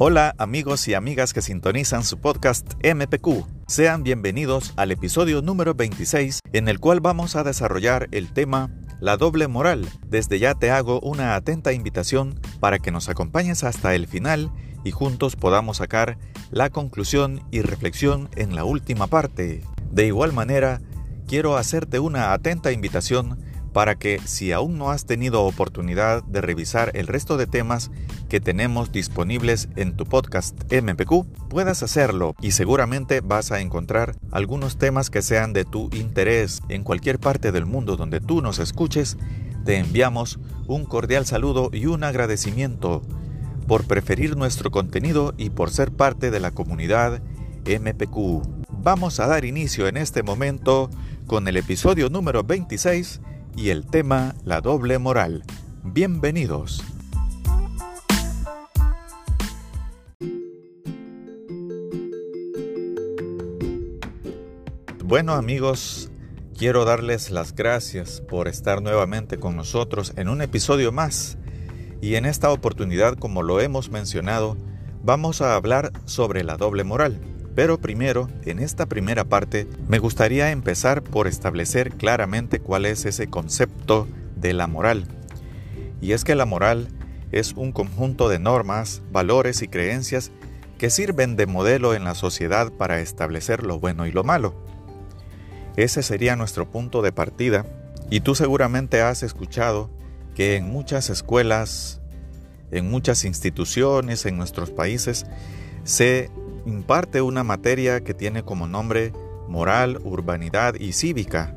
Hola amigos y amigas que sintonizan su podcast MPQ. Sean bienvenidos al episodio número 26 en el cual vamos a desarrollar el tema La doble moral. Desde ya te hago una atenta invitación para que nos acompañes hasta el final y juntos podamos sacar la conclusión y reflexión en la última parte. De igual manera, quiero hacerte una atenta invitación para que si aún no has tenido oportunidad de revisar el resto de temas que tenemos disponibles en tu podcast MPQ, puedas hacerlo y seguramente vas a encontrar algunos temas que sean de tu interés en cualquier parte del mundo donde tú nos escuches. Te enviamos un cordial saludo y un agradecimiento por preferir nuestro contenido y por ser parte de la comunidad MPQ. Vamos a dar inicio en este momento con el episodio número 26 y el tema La doble moral. Bienvenidos. Bueno amigos, quiero darles las gracias por estar nuevamente con nosotros en un episodio más. Y en esta oportunidad, como lo hemos mencionado, vamos a hablar sobre la doble moral. Pero primero, en esta primera parte, me gustaría empezar por establecer claramente cuál es ese concepto de la moral. Y es que la moral es un conjunto de normas, valores y creencias que sirven de modelo en la sociedad para establecer lo bueno y lo malo. Ese sería nuestro punto de partida y tú seguramente has escuchado que en muchas escuelas, en muchas instituciones en nuestros países, se imparte una materia que tiene como nombre Moral, Urbanidad y Cívica,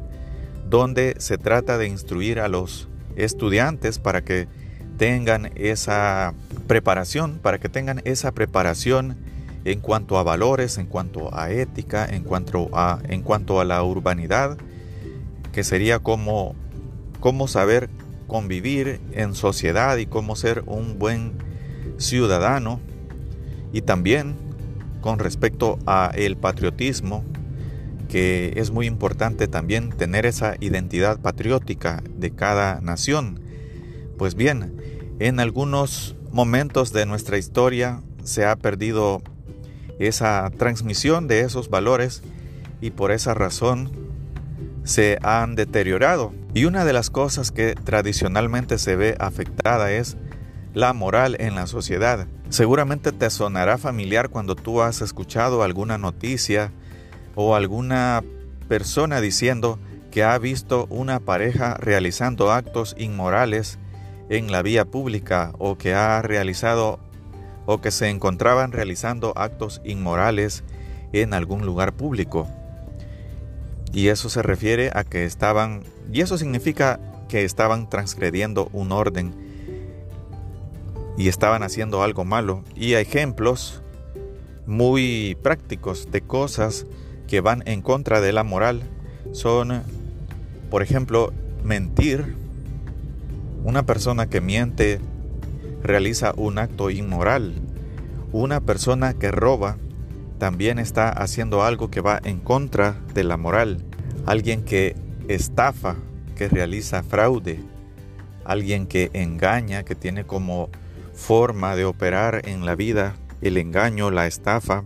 donde se trata de instruir a los estudiantes para que tengan esa preparación, para que tengan esa preparación en cuanto a valores, en cuanto a ética, en cuanto a, en cuanto a la urbanidad, que sería como cómo saber convivir en sociedad y cómo ser un buen ciudadano. Y también con respecto a el patriotismo, que es muy importante también tener esa identidad patriótica de cada nación. Pues bien, en algunos momentos de nuestra historia se ha perdido esa transmisión de esos valores y por esa razón se han deteriorado. Y una de las cosas que tradicionalmente se ve afectada es la moral en la sociedad. Seguramente te sonará familiar cuando tú has escuchado alguna noticia o alguna persona diciendo que ha visto una pareja realizando actos inmorales en la vía pública o que ha realizado o que se encontraban realizando actos inmorales en algún lugar público. Y eso se refiere a que estaban, y eso significa que estaban transgrediendo un orden y estaban haciendo algo malo. Y ejemplos muy prácticos de cosas que van en contra de la moral son, por ejemplo, mentir. Una persona que miente realiza un acto inmoral. Una persona que roba también está haciendo algo que va en contra de la moral. Alguien que estafa, que realiza fraude. Alguien que engaña, que tiene como forma de operar en la vida, el engaño, la estafa,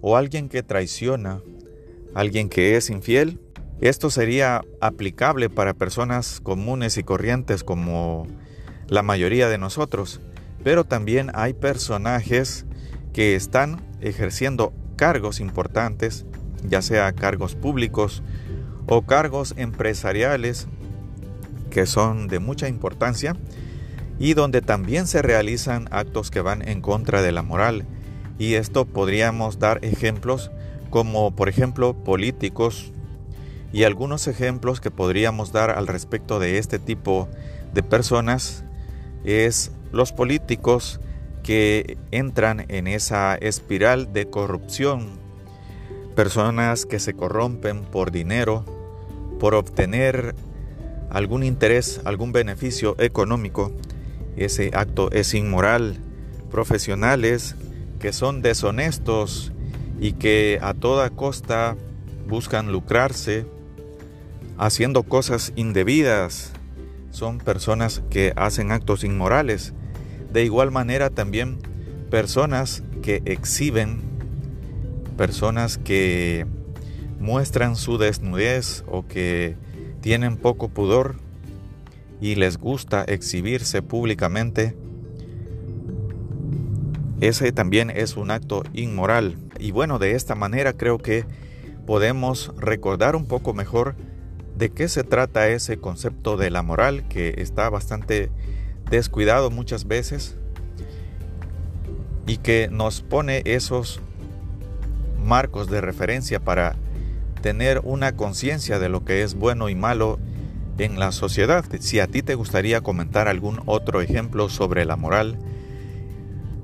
o alguien que traiciona, alguien que es infiel, esto sería aplicable para personas comunes y corrientes como la mayoría de nosotros, pero también hay personajes que están ejerciendo cargos importantes, ya sea cargos públicos o cargos empresariales que son de mucha importancia y donde también se realizan actos que van en contra de la moral. Y esto podríamos dar ejemplos como por ejemplo políticos y algunos ejemplos que podríamos dar al respecto de este tipo de personas es los políticos que entran en esa espiral de corrupción, personas que se corrompen por dinero, por obtener algún interés, algún beneficio económico ese acto es inmoral. Profesionales que son deshonestos y que a toda costa buscan lucrarse haciendo cosas indebidas. Son personas que hacen actos inmorales. De igual manera también personas que exhiben, personas que muestran su desnudez o que tienen poco pudor y les gusta exhibirse públicamente, ese también es un acto inmoral. Y bueno, de esta manera creo que podemos recordar un poco mejor de qué se trata ese concepto de la moral que está bastante descuidado muchas veces y que nos pone esos marcos de referencia para tener una conciencia de lo que es bueno y malo en la sociedad. Si a ti te gustaría comentar algún otro ejemplo sobre la moral,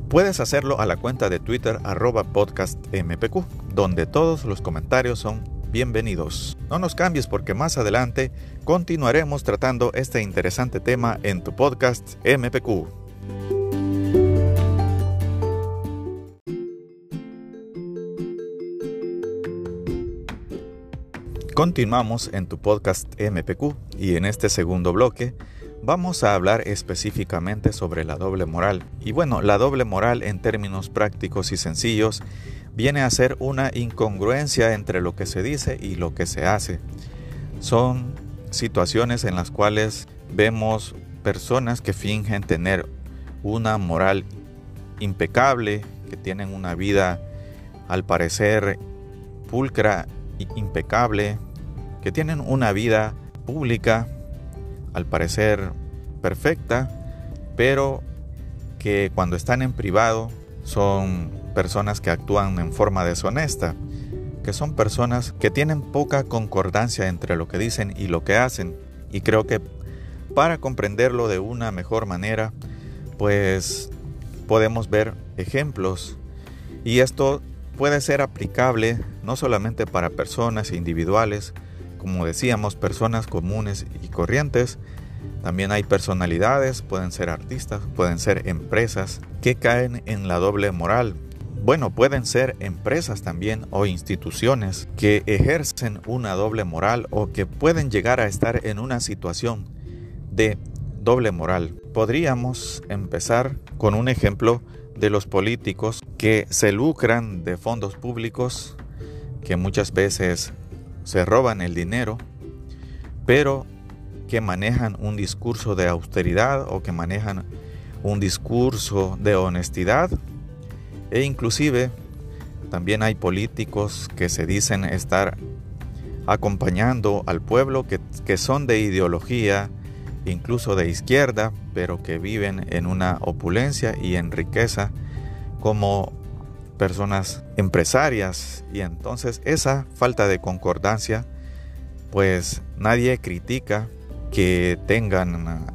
puedes hacerlo a la cuenta de Twitter arroba podcastmpq, donde todos los comentarios son bienvenidos. No nos cambies porque más adelante continuaremos tratando este interesante tema en tu podcast MPQ. Continuamos en tu podcast MPQ y en este segundo bloque vamos a hablar específicamente sobre la doble moral. Y bueno, la doble moral en términos prácticos y sencillos viene a ser una incongruencia entre lo que se dice y lo que se hace. Son situaciones en las cuales vemos personas que fingen tener una moral impecable, que tienen una vida al parecer pulcra impecable, que tienen una vida pública al parecer perfecta, pero que cuando están en privado son personas que actúan en forma deshonesta, que son personas que tienen poca concordancia entre lo que dicen y lo que hacen. Y creo que para comprenderlo de una mejor manera, pues podemos ver ejemplos. Y esto puede ser aplicable no solamente para personas individuales, como decíamos, personas comunes y corrientes, también hay personalidades, pueden ser artistas, pueden ser empresas que caen en la doble moral. Bueno, pueden ser empresas también o instituciones que ejercen una doble moral o que pueden llegar a estar en una situación de doble moral. Podríamos empezar con un ejemplo de los políticos que se lucran de fondos públicos, que muchas veces se roban el dinero, pero que manejan un discurso de austeridad o que manejan un discurso de honestidad. E inclusive también hay políticos que se dicen estar acompañando al pueblo que, que, son de ideología, incluso de izquierda, pero que viven en una opulencia y en riqueza como personas empresarias. Y entonces esa falta de concordancia, pues nadie critica que tengan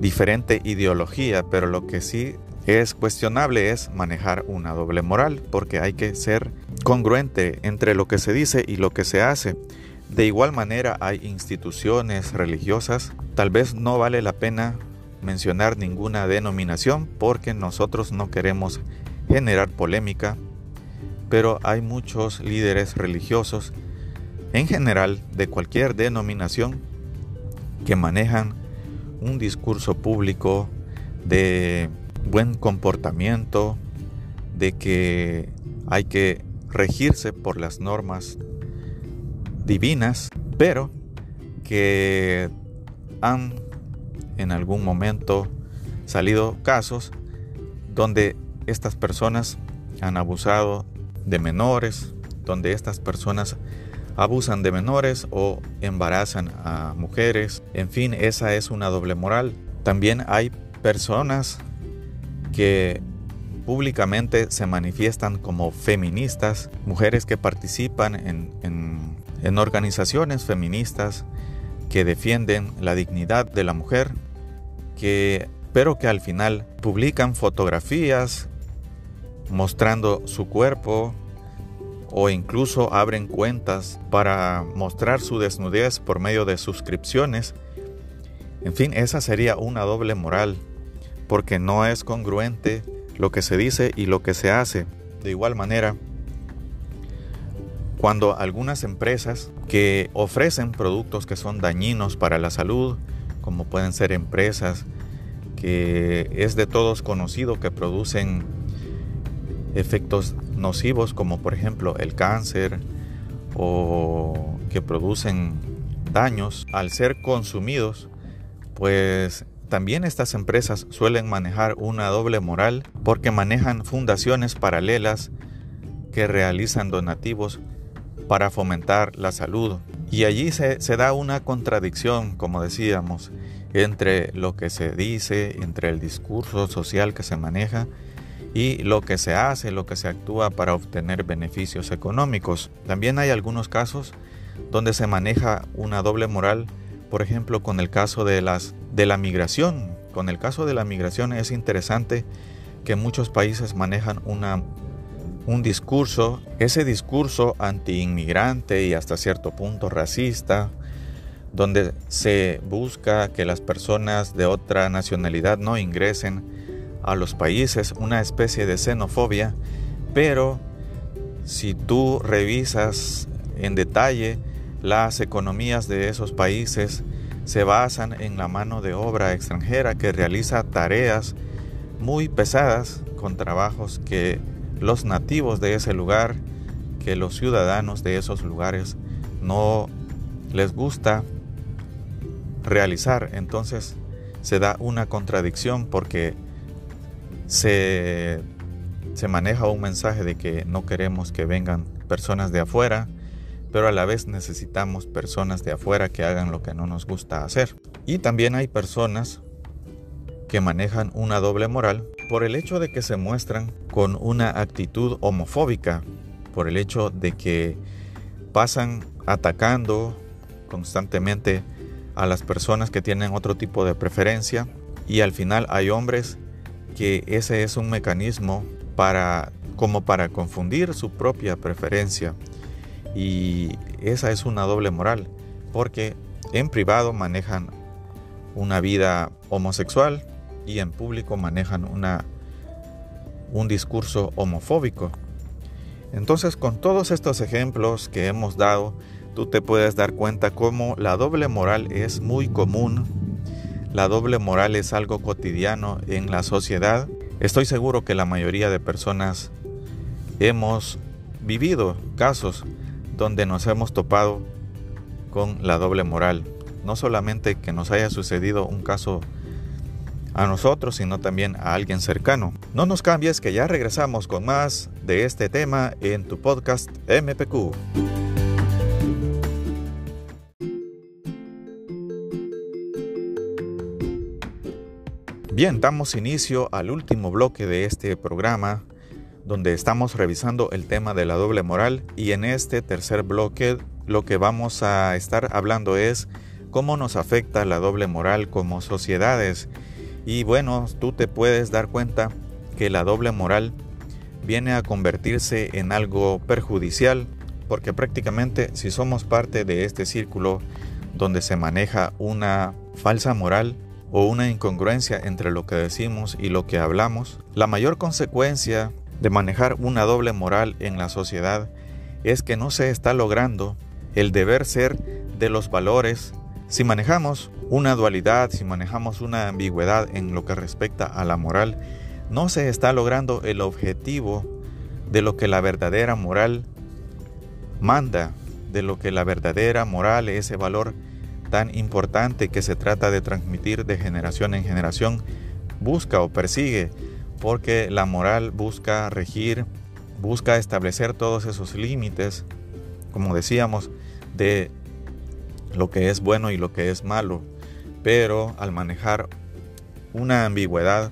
diferente ideología, pero lo que sí es cuestionable es manejar una doble moral, porque hay que ser congruente entre lo que se dice y lo que se hace. De igual manera hay instituciones religiosas, tal vez no vale la pena mencionar ninguna denominación porque nosotros no queremos generar polémica, pero hay muchos líderes religiosos en general de cualquier denominación que manejan un discurso público de buen comportamiento, de que hay que regirse por las normas divinas, pero que han en algún momento salido casos donde estas personas han abusado de menores, donde estas personas abusan de menores o embarazan a mujeres. En fin, esa es una doble moral. También hay personas que públicamente se manifiestan como feministas, mujeres que participan en, en, organizaciones feministas que defienden la dignidad de la mujer, que, pero que al final publican fotografías mostrando su cuerpo, o incluso abren cuentas para mostrar su desnudez por medio de suscripciones. En fin, esa sería una doble moral, porque no es congruente lo que se dice y lo que se hace. De igual manera, cuando algunas empresas que ofrecen productos que son dañinos para la salud, como pueden ser empresas que es de todos conocido que producen efectos nocivos como por ejemplo el cáncer o que producen daños al ser consumidos, pues también estas empresas suelen manejar una doble moral porque manejan fundaciones paralelas que realizan donativos para fomentar la salud. Y allí se, da una contradicción, como decíamos, entre lo que se dice, entre el discurso social que se maneja y lo que se hace, lo que se actúa para obtener beneficios económicos. También hay algunos casos donde se maneja una doble moral, por ejemplo, con el caso de las de la migración. Con el caso de la migración es interesante que muchos países manejan una un discurso, ese discurso anti-inmigrante y hasta cierto punto racista, donde se busca que las personas de otra nacionalidad no ingresen a los países, una especie de xenofobia, pero si tú revisas en detalle las economías de esos países, se basan en la mano de obra extranjera que realiza tareas muy pesadas con trabajos que los nativos de ese lugar, que los ciudadanos de esos lugares no les gusta realizar. Entonces se da una contradicción porque se, se maneja un mensaje de que no queremos que vengan personas de afuera, pero a la vez necesitamos personas de afuera que hagan lo que no nos gusta hacer. Y también hay personas que manejan una doble moral por el hecho de que se muestran con una actitud homofóbica, por el hecho de que pasan atacando constantemente a las personas que tienen otro tipo de preferencia y al final hay hombres que ese es un mecanismo para como para confundir su propia preferencia y esa es una doble moral porque en privado manejan una vida homosexual y en público manejan una, un discurso homofóbico. Entonces, con todos estos ejemplos que hemos dado, tú te puedes dar cuenta cómo la doble moral es muy común. La doble moral es algo cotidiano en la sociedad. Estoy seguro que la mayoría de personas hemos vivido casos donde nos hemos topado con la doble moral. No solamente que nos haya sucedido un caso a nosotros, sino también a alguien cercano. No nos cambies que ya regresamos con más de este tema en tu podcast MPQ. Bien, damos inicio al último bloque de este programa donde estamos revisando el tema de la doble moral y en este tercer bloque lo que vamos a estar hablando es cómo nos afecta la doble moral como sociedades. Y bueno, tú te puedes dar cuenta que la doble moral viene a convertirse en algo perjudicial, porque prácticamente si somos parte de este círculo donde se maneja una falsa moral o una incongruencia entre lo que decimos y lo que hablamos, la mayor consecuencia de manejar una doble moral en la sociedad es que no se está logrando el deber ser de los valores. Si manejamos una dualidad, si manejamos una ambigüedad en lo que respecta a la moral, no se está logrando el objetivo de lo que la verdadera moral manda, de lo que la verdadera moral, ese valor tan importante que se trata de transmitir de generación en generación, busca o persigue, porque la moral busca regir, busca establecer todos esos límites, como decíamos, de lo que es bueno y lo que es malo. Pero al manejar una ambigüedad,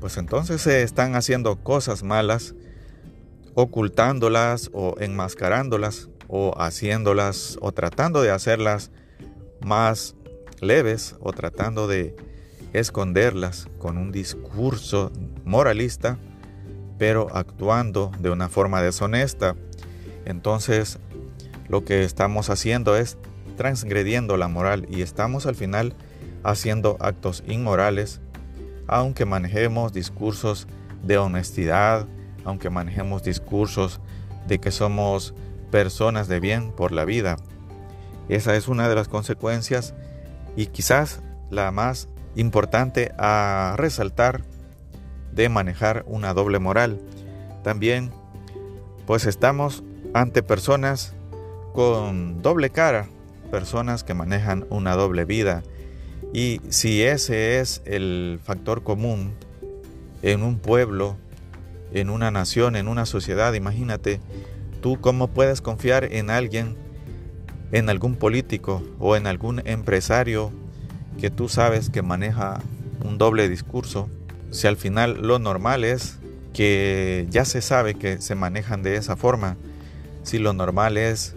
pues entonces se están haciendo cosas malas, ocultándolas o enmascarándolas o haciéndolas o tratando de hacerlas más leves o tratando de esconderlas con un discurso moralista, pero actuando de una forma deshonesta. Entonces, lo que estamos haciendo es transgrediendo la moral y estamos al final haciendo actos inmorales, aunque manejemos discursos de honestidad, aunque manejemos discursos de que somos personas de bien por la vida. Esa es una de las consecuencias y quizás la más importante a resaltar de manejar una doble moral. También pues estamos ante personas con doble cara, personas que manejan una doble vida. Y si ese es el factor común en un pueblo, en una nación, en una sociedad, imagínate tú cómo puedes confiar en alguien, en algún político o en algún empresario que tú sabes que maneja un doble discurso, si al final lo normal es que ya se sabe que se manejan de esa forma, si lo normal es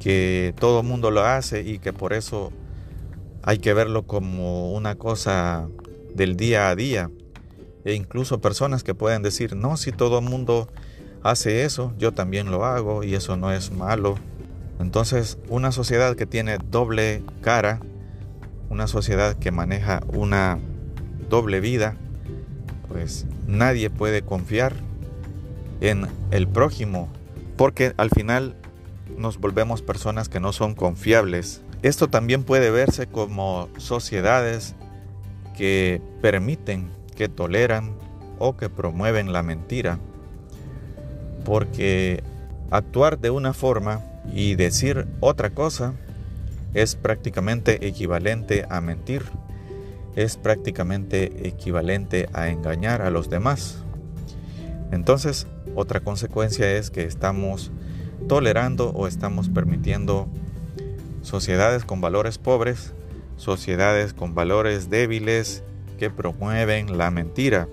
que todo mundo lo hace y que por eso hay que verlo como una cosa del día a día, e incluso personas que pueden decir, no, si todo mundo hace eso, yo también lo hago y eso no es malo. Entonces, una sociedad que tiene doble cara, una sociedad que maneja una doble vida, pues nadie puede confiar en el prójimo, porque al final nos volvemos personas que no son confiables. Esto también puede verse como sociedades que permiten, que toleran o que promueven la mentira, porque actuar de una forma y decir otra cosa es prácticamente equivalente a mentir, es prácticamente equivalente a engañar a los demás. Entonces, otra consecuencia es que estamos tolerando o estamos permitiendo sociedades con valores pobres, sociedades con valores débiles que promueven la mentira.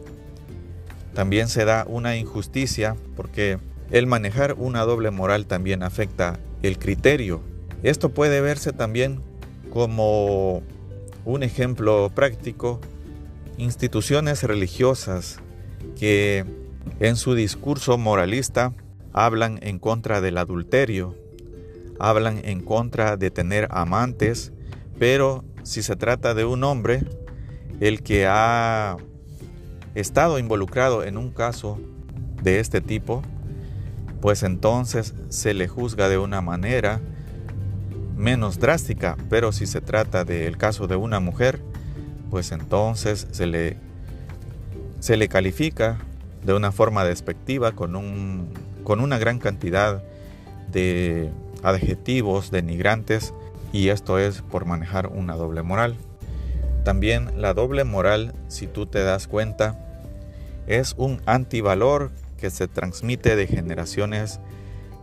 También se da una injusticia porque el manejar una doble moral también afecta el criterio. Esto puede verse también como un ejemplo práctico, instituciones religiosas que en su discurso moralista hablan en contra del adulterio, hablan en contra de tener amantes, pero si se trata de un hombre, el que ha estado involucrado en un caso de este tipo, pues entonces se le juzga de una manera menos drástica, pero si se trata del caso de una mujer, pues entonces se le, se le califica de una forma despectiva con, un, con una gran cantidad de adjetivos denigrantes y esto es por manejar una doble moral. También la doble moral, si tú te das cuenta, es un antivalor que se transmite de generaciones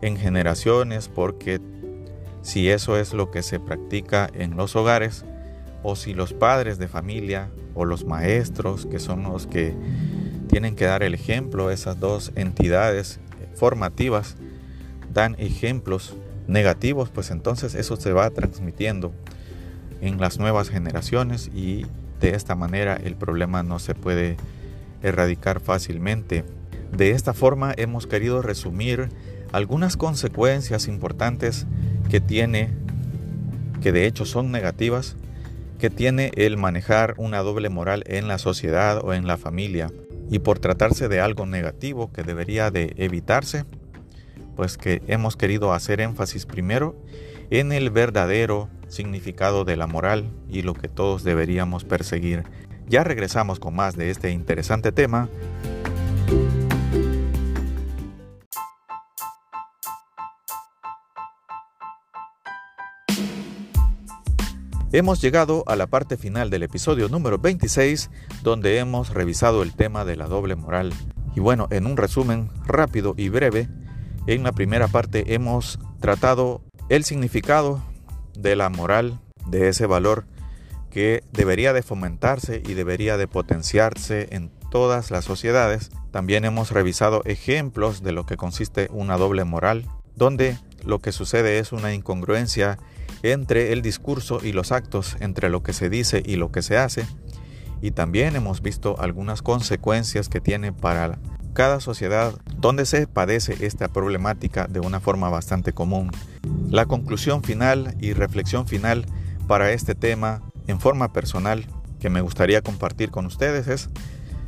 en generaciones porque si eso es lo que se practica en los hogares o si los padres de familia o los maestros que son los que tienen que dar el ejemplo, esas dos entidades formativas dan ejemplos negativos, pues entonces eso se va transmitiendo en las nuevas generaciones y de esta manera el problema no se puede erradicar fácilmente. De esta forma hemos querido resumir algunas consecuencias importantes que tiene, que de hecho son negativas, que tiene el manejar una doble moral en la sociedad o en la familia. Y por tratarse de algo negativo que debería de evitarse, pues que hemos querido hacer énfasis primero en el verdadero significado de la moral y lo que todos deberíamos perseguir. Ya regresamos con más de este interesante tema. Hemos llegado a la parte final del episodio número 26, donde hemos revisado el tema de la doble moral. Y bueno, en un resumen rápido y breve, en la primera parte hemos tratado el significado de la moral, de ese valor que debería de fomentarse y debería de potenciarse en todas las sociedades. También hemos revisado ejemplos de lo que consiste una doble moral, donde lo que sucede es una incongruencia entre el discurso y los actos, entre lo que se dice y lo que se hace. Y también hemos visto algunas consecuencias que tiene para cada sociedad donde se padece esta problemática de una forma bastante común. La conclusión final y reflexión final para este tema en forma personal que me gustaría compartir con ustedes es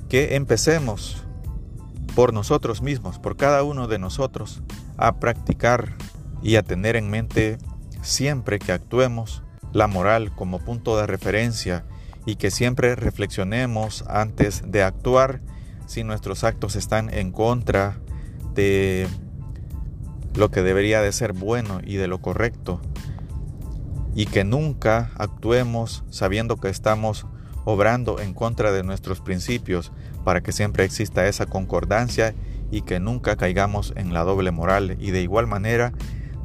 que empecemos por nosotros mismos, por cada uno de nosotros, a practicar y a tener en mente siempre que actuemos la moral como punto de referencia y que siempre reflexionemos antes de actuar si nuestros actos están en contra de lo que debería de ser bueno y de lo correcto. Y que nunca actuemos sabiendo que estamos obrando en contra de nuestros principios para que siempre exista esa concordancia y que nunca caigamos en la doble moral. Y de igual manera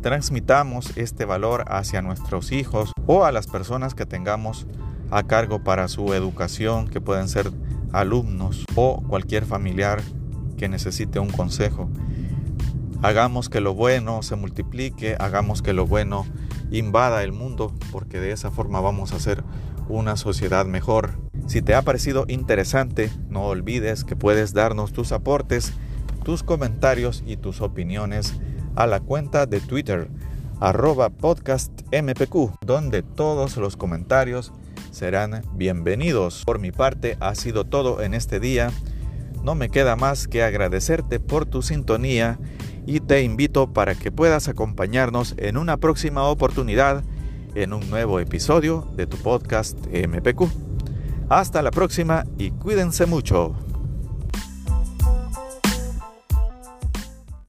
transmitamos este valor hacia nuestros hijos o a las personas que tengamos a cargo para su educación, que pueden ser alumnos o cualquier familiar que necesite un consejo. Hagamos que lo bueno se multiplique, hagamos que lo bueno invada el mundo, porque de esa forma vamos a hacer una sociedad mejor. Si te ha parecido interesante, no olvides que puedes darnos tus aportes, tus comentarios y tus opiniones a la cuenta de Twitter arroba podcastmpq, donde todos los comentarios serán bienvenidos. Por mi parte ha sido todo en este día. No me queda más que agradecerte por tu sintonía y te invito para que puedas acompañarnos en una próxima oportunidad en un nuevo episodio de tu podcast MPQ. Hasta la próxima y cuídense mucho.